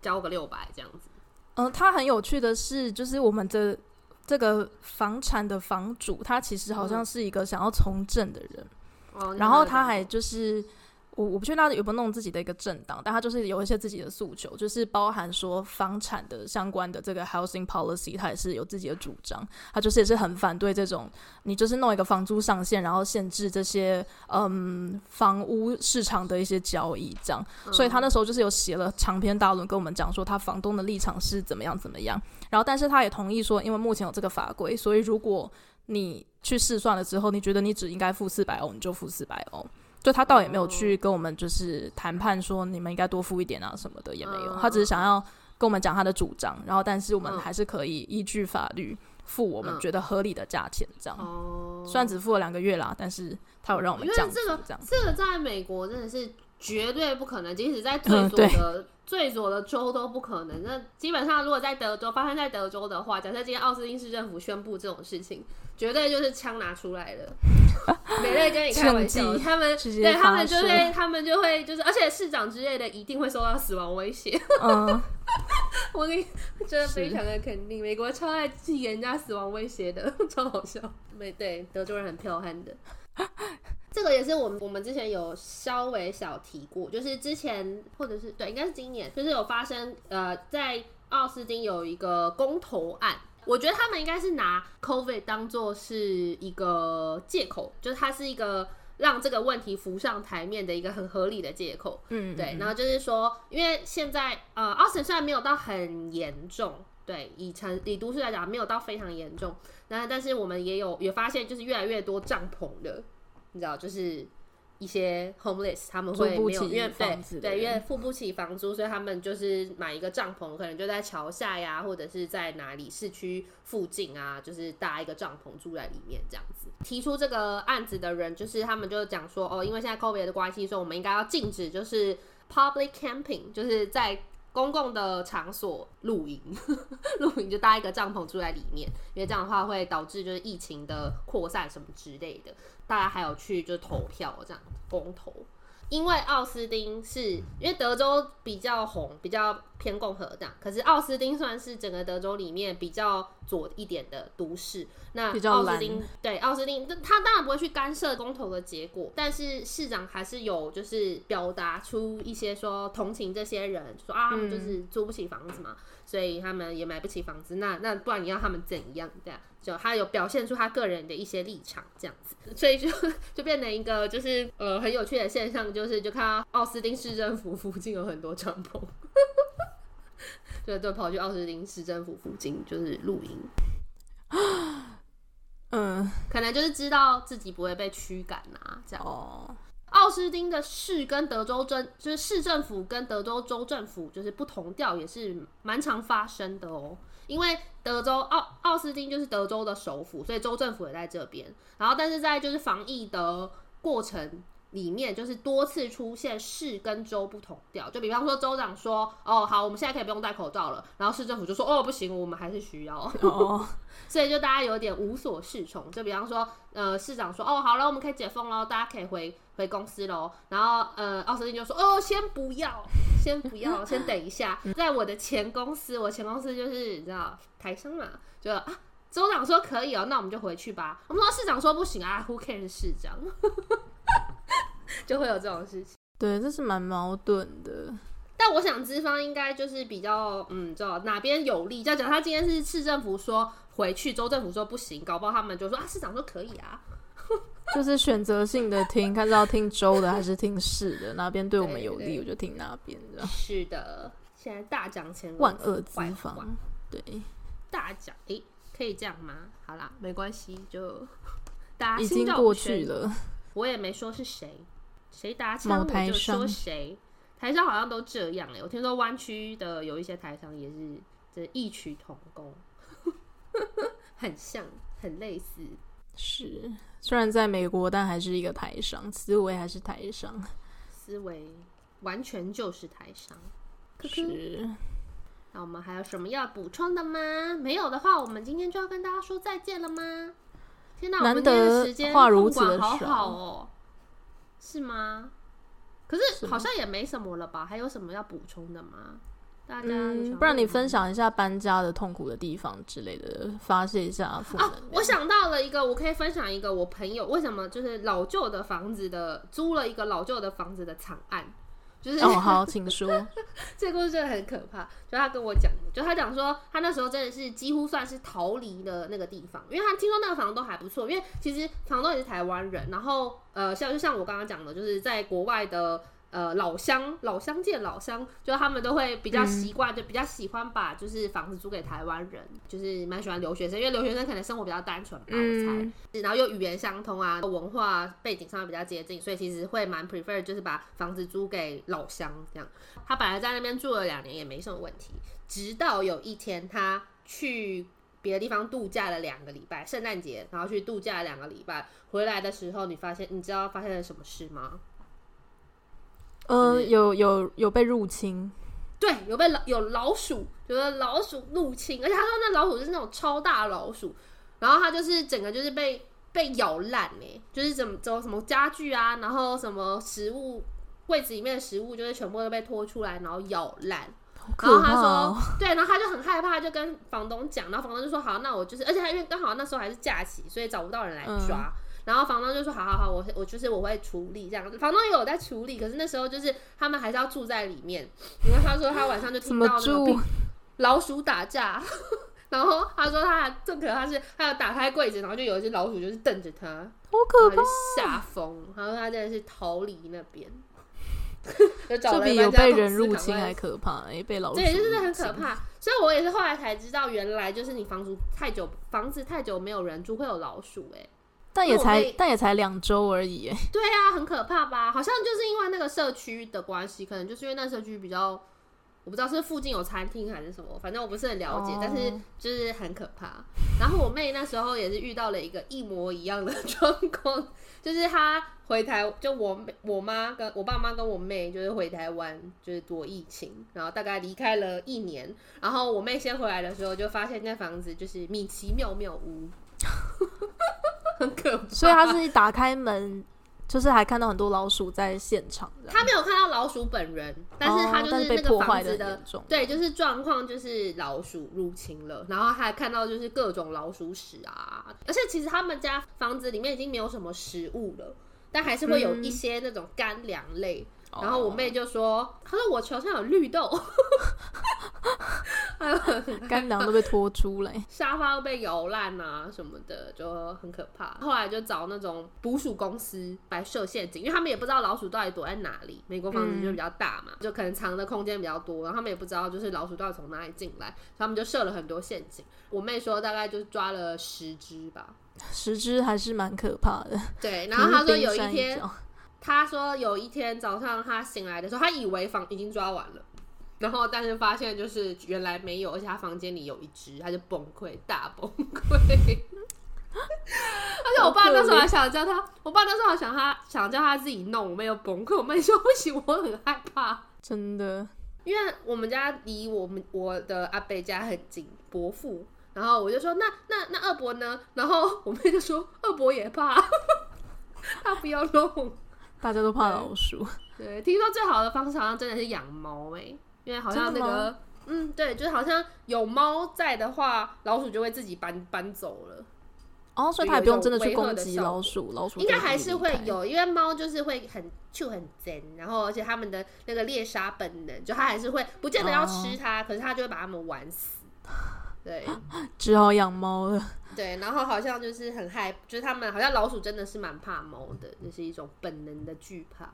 交个六百这样子？嗯，他很有趣的是，就是我们的。这个房产的房主，他其实好像是一个想要从政的人，嗯、然后他还就是。我我不确定他有没有弄自己的一个政党，但他就是有一些自己的诉求，就是包含说房产的相关的这个 housing policy，他也是有自己的主张。他就是也是很反对这种，你就是弄一个房租上限，然后限制这些嗯房屋市场的一些交易这样。嗯、所以他那时候就是有写了长篇大论跟我们讲说他房东的立场是怎么样怎么样。然后但是他也同意说，因为目前有这个法规，所以如果你去试算了之后，你觉得你只应该付四百欧，你就付四百欧。就他倒也没有去跟我们就是谈判说你们应该多付一点啊什么的也没有，他只是想要跟我们讲他的主张，然后但是我们还是可以依据法律付我们觉得合理的价钱这样。虽然只付了两个月啦，但是他有让我们降这个这个在美国真的是绝对不可能，即使在最左的最左的州都不可能。那基本上如果在德州发生在德州的话，假设今天奥斯汀市政府宣布这种事情。绝对就是枪拿出来的，[laughs] 没在跟你开玩笑。他们对他们就会，他们就会就是，而且市长之类的一定会受到死亡威胁。嗯，[laughs] 我跟你真的非常的肯定，美国超爱寄给人家死亡威胁的，[laughs] 超好笑。没对，德州人很彪悍的。这个也是我们我们之前有稍微小提过，就是之前或者是对，应该是今年，就是有发生呃，在奥斯汀有一个公投案。我觉得他们应该是拿 COVID 当做是一个借口，就是它是一个让这个问题浮上台面的一个很合理的借口。嗯，对。然后就是说，因为现在呃，奥斯汀虽然没有到很严重，对，以城以都市来讲没有到非常严重，那但是我们也有也发现，就是越来越多帐篷的，你知道，就是。一些 homeless 他们会没有，因为对对，因为付不起房租，所以他们就是买一个帐篷，可能就在桥下呀，或者是在哪里市区附近啊，就是搭一个帐篷住在里面这样子。提出这个案子的人，就是他们就讲说，哦，因为现在 COVID 的关系，所以我们应该要禁止，就是 public camping，就是在公共的场所露营，露营就搭一个帐篷住在里面，因为这样的话会导致就是疫情的扩散什么之类的。大家还有去就是投票这样公投，因为奥斯汀是因为德州比较红，比较偏共和党，可是奥斯汀算是整个德州里面比较左一点的都市。那奥斯汀对奥斯汀，他当然不会去干涉公投的结果，但是市长还是有就是表达出一些说同情这些人，说啊他们就是租不起房子嘛，嗯、所以他们也买不起房子，那那不然你要他们怎样？这样？就他有表现出他个人的一些立场，这样子，所以就就变成一个就是呃很有趣的现象，就是就看到奥斯汀市政府附近有很多帐篷，就就跑去奥斯汀市政府附近就是露营，嗯，可能就是知道自己不会被驱赶啊，这样。哦，奥斯汀的市跟德州政就是市政府跟德州州政府就是不同调，也是蛮常发生的哦。因为德州奥奥斯汀就是德州的首府，所以州政府也在这边。然后，但是在就是防疫的过程里面，就是多次出现市跟州不同调。就比方说，州长说：“哦，好，我们现在可以不用戴口罩了。”然后市政府就说：“哦，不行，我们还是需要。”哦，[laughs] 所以就大家有点无所适从。就比方说，呃，市长说：“哦，好了，我们可以解封了，大家可以回回公司喽。”然后，呃，奥斯汀就说：“哦，先不要。”先不要，先等一下。[laughs] 在我的前公司，我前公司就是你知道台商嘛，就啊，州长说可以哦，那我们就回去吧。我们说市长说不行啊，Who cares 市长？就会有这种事情。对，这是蛮矛盾的。但我想资方应该就是比较嗯，知道哪边有利。就讲他今天是市政府说回去，州政府说不行，搞不好他们就说啊，市长说可以啊。[laughs] 就是选择性的听，看是要听州的还是听市的，哪边对我们有利，我就听哪边的。是的，现在大奖前万恶资方，对，大奖，诶、欸，可以这样吗？好啦，没关系，就 [laughs] 大家已经过去了。我也没说是谁，谁打枪我就说谁。台商好像都这样哎、欸，我听说湾区的有一些台商也是这异曲同工，[laughs] 很像，很类似。是，虽然在美国，但还是一个台商，思维还是台商，思维完全就是台商。是。那我们还有什么要补充的吗？没有的话，我们今天就要跟大家说再见了吗？天哪，难得话如此的好好哦，是吗？可是好像也没什么了吧？还有什么要补充的吗？大家、嗯，不然你分享一下搬家的痛苦的地方之类的，发泄一下负能量。啊，我想到了一个，我可以分享一个我朋友为什么就是老旧的房子的租了一个老旧的房子的惨案，就是哦，好，请说。[laughs] 这个故事真的很可怕，就他跟我讲的，就他讲说他那时候真的是几乎算是逃离了那个地方，因为他听说那个房东还不错，因为其实房东也是台湾人，然后呃，像就像我刚刚讲的，就是在国外的。呃，老乡老乡见老乡，就他们都会比较习惯，就比较喜欢把就是房子租给台湾人，就是蛮喜欢留学生，因为留学生可能生活比较单纯吧，我猜，然后又语言相通啊，文化背景上比较接近，所以其实会蛮 prefer 就是把房子租给老乡这样。他本来在那边住了两年也没什么问题，直到有一天他去别的地方度假了两个礼拜，圣诞节，然后去度假两个礼拜，回来的时候你发现，你知道发生了什么事吗？呃，有有有被入侵，对，有被老有老鼠，就是老鼠入侵，而且他说那老鼠就是那种超大老鼠，然后它就是整个就是被被咬烂哎，就是怎么怎么什么家具啊，然后什么食物柜子里面的食物就是全部都被拖出来，然后咬烂，然后他说 [laughs] 对，然后他就很害怕，就跟房东讲，然后房东就说好，那我就是，而且他因为刚好那时候还是假期，所以找不到人来抓。嗯然后房东就说：“好好好，我我就是我会处理这样子。”房东也有在处理，可是那时候就是他们还是要住在里面。因为他说他晚上就听到那个老鼠打架，[laughs] 然后他说他还更可怕是，他要打开柜子，然后就有一只老鼠就是瞪着他，好可怕，吓疯。他说他真的是逃离那边，[laughs] 这比有被人入侵还可怕，哎，被老鼠对，就是很可怕。所以我也是后来才知道，原来就是你房租太久，房子太久没有人住会有老鼠，哎。但也才但也才两周而已，哎，[laughs] 对啊，很可怕吧？好像就是因为那个社区的关系，可能就是因为那社区比较，我不知道是附近有餐厅还是什么，反正我不是很了解，哦、但是就是很可怕。然后我妹那时候也是遇到了一个一模一样的 [laughs] 状况，就是她回台，就我我妈跟我爸妈跟我妹就是回台湾，就是躲疫情，然后大概离开了一年，然后我妹先回来的时候就发现那房子就是米奇妙妙屋。[laughs] [laughs] 很可怕，所以他是一打开门，就是还看到很多老鼠在现场。他没有看到老鼠本人，但是他就是那个房子的，哦、对，就是状况就是老鼠入侵了，然后还看到就是各种老鼠屎啊，而且其实他们家房子里面已经没有什么食物了，但还是会有一些那种干粮类。嗯、然后我妹就说：“她说我床上有绿豆。”干粮都被拖出来，沙发都被咬烂啊什么的，就很可怕。后来就找那种捕鼠公司来设陷阱，因为他们也不知道老鼠到底躲在哪里。美国房子就比较大嘛，嗯、就可能藏的空间比较多，然后他们也不知道就是老鼠到底从哪里进来，所以他们就设了很多陷阱。我妹说大概就抓了十只吧，十只还是蛮可怕的。对，然后她说有一天，他说有一天早上他醒来的时候，他以为房已经抓完了。然后，但是发现就是原来没有，而且他房间里有一只，他就崩溃，大崩溃。[laughs] 而且我爸那时候还想叫他，我爸那时候还想他想叫他自己弄，我没有崩溃。我妹说不行，我很害怕，真的，因为我们家离我们我的阿伯家很近，伯父。然后我就说那那那二伯呢？然后我妹就说二伯也怕，[laughs] 他不要弄，大家都怕老鼠。对，听说最好的方式好像真的是养猫哎。因为好像那个，嗯，对，就是好像有猫在的话，老鼠就会自己搬搬走了。哦，所以它也不用真的去攻击老鼠，老鼠应该还是会有，因为猫就是会很就很贱，然后而且它们的那个猎杀本能，就它还是会不见得要吃它，哦、可是它就会把它们玩死。对，[laughs] 只好养猫了。对，然后好像就是很害，就是他们好像老鼠真的是蛮怕猫的，就是一种本能的惧怕。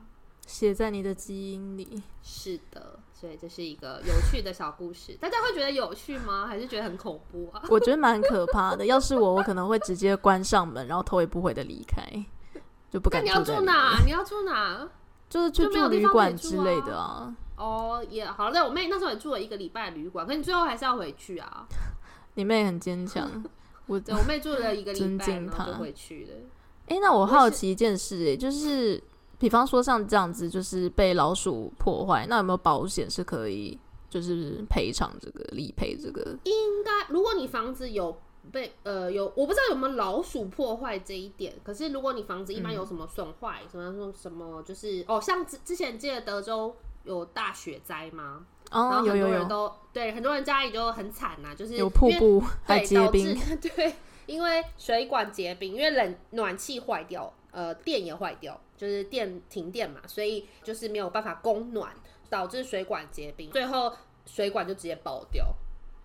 写在你的基因里。是的，所以这是一个有趣的小故事。大家会觉得有趣吗？还是觉得很恐怖啊？[laughs] 我觉得蛮可怕的。要是我，我可能会直接关上门，然后头也不回的离开，就不敢你要住哪？你要住哪？[laughs] 就是去住旅馆之类的啊。哦，也好。对，我妹那时候也住了一个礼拜旅馆，可你最后还是要回去啊。[laughs] 你妹很坚强，我我妹住了一个礼拜，然后就回去了。哎、欸，那我好奇一件事、欸，哎，就是比方说像这样子，就是被老鼠破坏，那有没有保险是可以就是赔偿这个理赔这个？应该，如果你房子有被呃有，我不知道有没有老鼠破坏这一点。可是如果你房子一般有什么损坏，什么说什么就是哦，像之之前记得德州有大雪灾吗？哦，然后很多人都对很多人家里就很惨呐、啊，就是有瀑布还结冰，[laughs] 对，因为水管结冰，因为冷暖气坏掉，呃，电也坏掉，就是电停电嘛，所以就是没有办法供暖，导致水管结冰，最后水管就直接爆掉。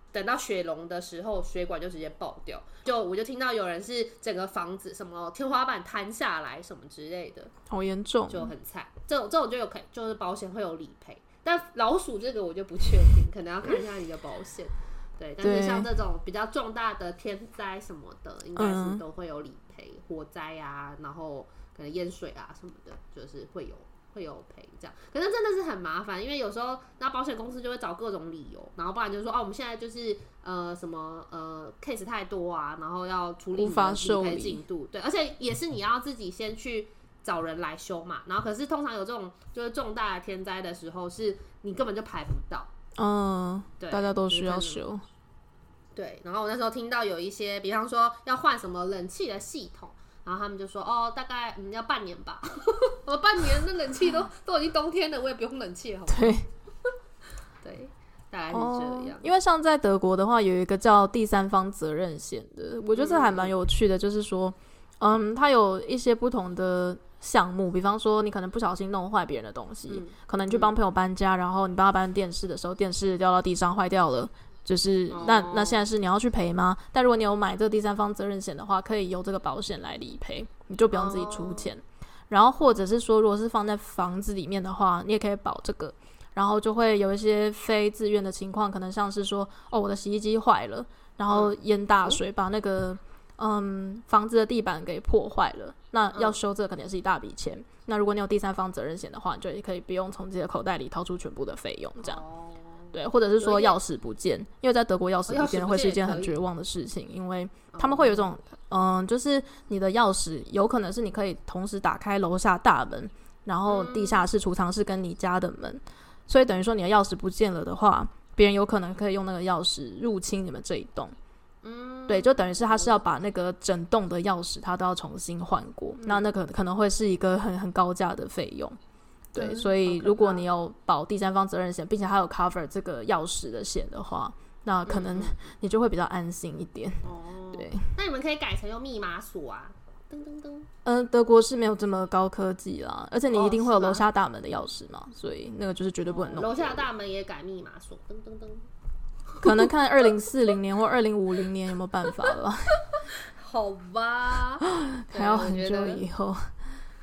等到雪融的时候，水管就直接爆掉，就我就听到有人是整个房子什么天花板坍下来什么之类的，好严重，就很惨。这种这种就有可以，就是保险会有理赔。但老鼠这个我就不确定，可能要看一下你的保险。对，但是像这种比较重大的天灾什么的，应该是都会有理赔，火灾啊，然后可能淹水啊什么的，就是会有会有赔这样。可是真的是很麻烦，因为有时候那保险公司就会找各种理由，然后不然就是说哦，我们现在就是呃什么呃 case 太多啊，然后要处理理赔进度。对，而且也是你要自己先去。找人来修嘛，然后可是通常有这种就是重大的天灾的时候，是你根本就排不到。嗯，对，大家都需要修。对，然后我那时候听到有一些，比方说要换什么冷气的系统，然后他们就说哦，大概嗯要半年吧。我 [laughs] 半年那冷气都 [laughs] 都已经冬天了，我也不用冷气了，好不好？对，[laughs] 对，大概是这样。因为像在德国的话，有一个叫第三方责任险的，我觉得这还蛮有趣的，就是说，嗯，它有一些不同的。项目，比方说你可能不小心弄坏别人的东西，嗯、可能你去帮朋友搬家，嗯、然后你帮他搬电视的时候，电视掉到地上坏掉了，就是、哦、那那现在是你要去赔吗？但如果你有买这个第三方责任险的话，可以由这个保险来理赔，你就不用自己出钱。哦、然后或者是说，如果是放在房子里面的话，你也可以保这个，然后就会有一些非自愿的情况，可能像是说，哦，我的洗衣机坏了，然后淹大水把那个。嗯，房子的地板给破坏了，那要修这肯定是一大笔钱。嗯、那如果你有第三方责任险的话，你就也可以不用从自己的口袋里掏出全部的费用，这样。哦、对，或者是说钥匙不见，因为在德国钥匙不见会是一件很绝望的事情，因为他们会有一种，嗯，就是你的钥匙有可能是你可以同时打开楼下大门，然后地下室、储藏室跟你家的门，所以等于说你的钥匙不见了的话，别人有可能可以用那个钥匙入侵你们这一栋。嗯，对，就等于是他是要把那个整栋的钥匙，他都要重新换过，嗯、那那个可能会是一个很很高价的费用。对，嗯、所以如果你有保第三方责任险，并且还有 cover 这个钥匙的险的话，那可能 [laughs] 你就会比较安心一点。哦、嗯，对。那你们可以改成用密码锁啊，噔噔噔。嗯，德国是没有这么高科技啦，而且你一定会有楼下大门的钥匙嘛，哦、所以那个就是绝对不能弄。楼下大门也改密码锁，噔噔噔。[laughs] 可能看二零四零年或二零五零年有没有办法了。[laughs] [laughs] 好吧，还要很久以后。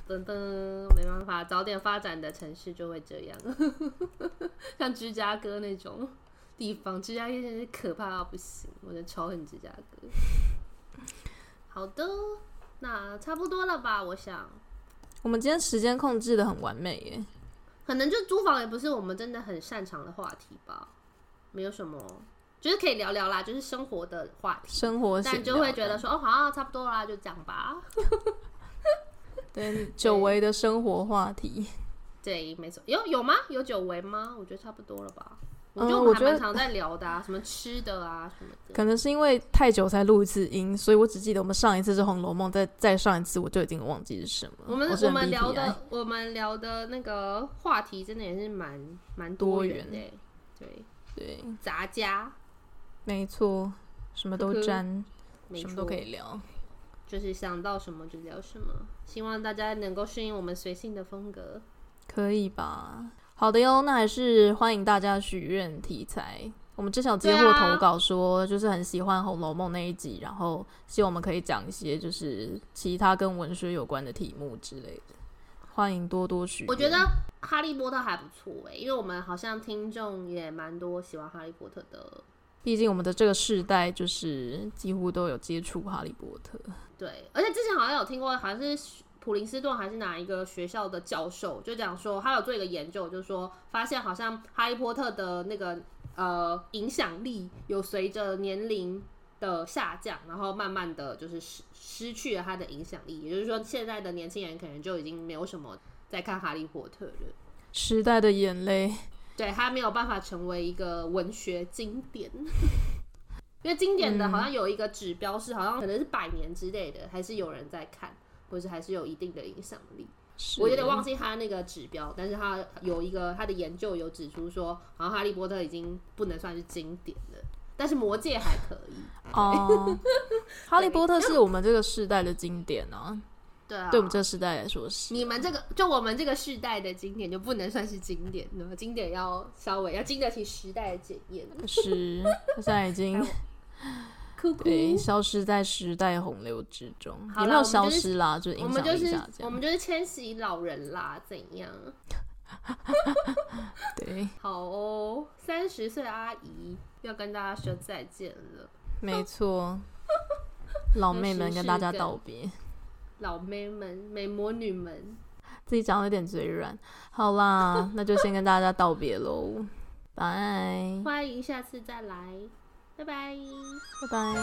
噔噔，没办法，早点发展的城市就会这样。像芝加哥那种地方，芝加哥真是可怕到不行，我的仇恨芝加哥。好的，那差不多了吧？我想，我们今天时间控制的很完美耶。可能就租房也不是我们真的很擅长的话题吧。没有什么，就是可以聊聊啦，就是生活的话题，生活，但就会觉得说，哦，好像差不多啦，就这样吧。[laughs] 对，久违的生活话题，对，没错，有有吗？有久违吗？我觉得差不多了吧。我觉得我们还蛮常在聊的啊，[laughs] 什么吃的啊什么的。可能是因为太久才录一次音，所以我只记得我们上一次是《红楼梦》，再再上一次我就已经忘记是什么。我们我，我们聊的我们聊的那个话题真的也是蛮蛮多元的，对。对，杂家，没错，什么都沾，什么都可以聊，就是想到什么就聊什么。希望大家能够适应我们随性的风格，可以吧？好的哟，那还是欢迎大家许愿题材。我们之前有接获投稿说，就是很喜欢《红楼梦》那一集，然后希望我们可以讲一些就是其他跟文学有关的题目之类的。欢迎多多许。我觉得哈利波特还不错哎，因为我们好像听众也蛮多喜欢哈利波特的。毕竟我们的这个世代就是几乎都有接触哈利波特。对，而且之前好像有听过，好像是普林斯顿还是哪一个学校的教授，就讲说他有做一个研究，就是说发现好像哈利波特的那个呃影响力有随着年龄的下降，然后慢慢的就是失失去了他的影响力。也就是说，现在的年轻人可能就已经没有什么在看哈利波特了。时代的眼泪，对，他没有办法成为一个文学经典。因为经典的好像有一个指标是，好像可能是百年之类的，还是有人在看，或是还是有一定的影响力。我有点忘记他那个指标，但是他有一个他的研究有指出说，好像哈利波特已经不能算是经典了，但是魔戒还可以。哦，[laughs] 哈利波特是我们这个世代的经典啊。[laughs] 对啊，对我们这个时代来说是。你们这个就我们这个世代的经典就不能算是经典，那么经典要稍微要经得起时代的检验。[laughs] 是，现在已经。对，消失在时代洪流之中，也没有消失啦，就影响力下降。我们就是千禧老人啦，怎样？[laughs] 对，好哦，三十岁阿姨要跟大家说再见了。没错，[laughs] 老妹们跟大家道别。老妹们，美魔女们，自己讲的有点嘴软。好啦，[laughs] 那就先跟大家道别喽，拜，欢迎下次再来。拜拜，拜拜。